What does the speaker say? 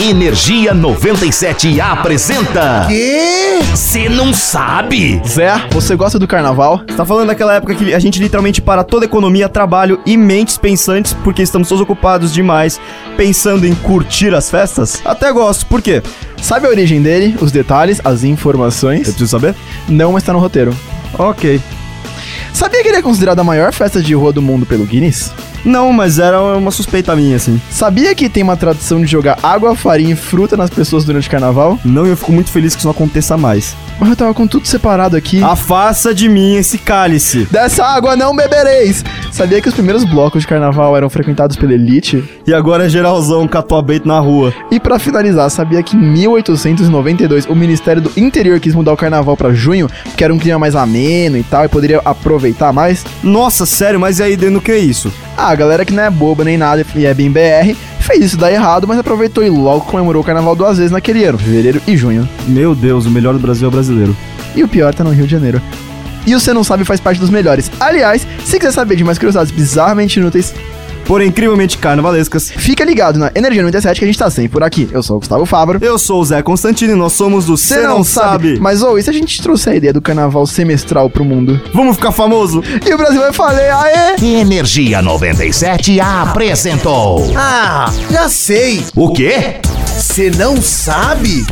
Energia 97 apresenta. Quê? Você não sabe? Zé, você gosta do carnaval? Você tá falando daquela época que a gente literalmente para toda a economia, trabalho e mentes pensantes porque estamos todos ocupados demais pensando em curtir as festas? Até gosto, por quê? Sabe a origem dele, os detalhes, as informações? Eu preciso saber? Não está no roteiro. Ok. Sabia que ele é considerado a maior festa de rua do mundo pelo Guinness? Não, mas era uma suspeita minha, assim. Sabia que tem uma tradição de jogar água, farinha e fruta nas pessoas durante o carnaval? Não, e eu fico muito feliz que isso não aconteça mais. Mas eu tava com tudo separado aqui. Afasta de mim esse cálice. Dessa água não bebereis! Sabia que os primeiros blocos de carnaval eram frequentados pela elite? E agora é geralzão catuabeito na rua. E pra finalizar, sabia que em 1892 o Ministério do Interior quis mudar o carnaval pra junho, que era um clima mais ameno e tal, e poderia aproveitar mais? Nossa, sério, mas e aí dentro do que é isso? Ah, a galera que não é boba nem nada e é bem BR, fez isso dar errado, mas aproveitou e logo comemorou o carnaval duas vezes naquele ano, fevereiro e junho. Meu Deus, o melhor do Brasil é o brasileiro. E o pior tá no Rio de Janeiro. E o Você Não Sabe faz parte dos melhores. Aliás, se quiser saber de mais curiosidades bizarramente inúteis, Porém, incrivelmente carnavalescas. fica ligado na Energia 97 que a gente tá sempre por aqui. Eu sou o Gustavo Fabro. Eu sou o Zé Constantino e nós somos do Cê Não, Sabe. Mas, ou, e se a gente trouxer a ideia do carnaval semestral pro mundo? Vamos ficar famoso? E o Brasil vai falar, aê! Energia 97 apresentou. Ah, já sei. O quê? Você não sabe?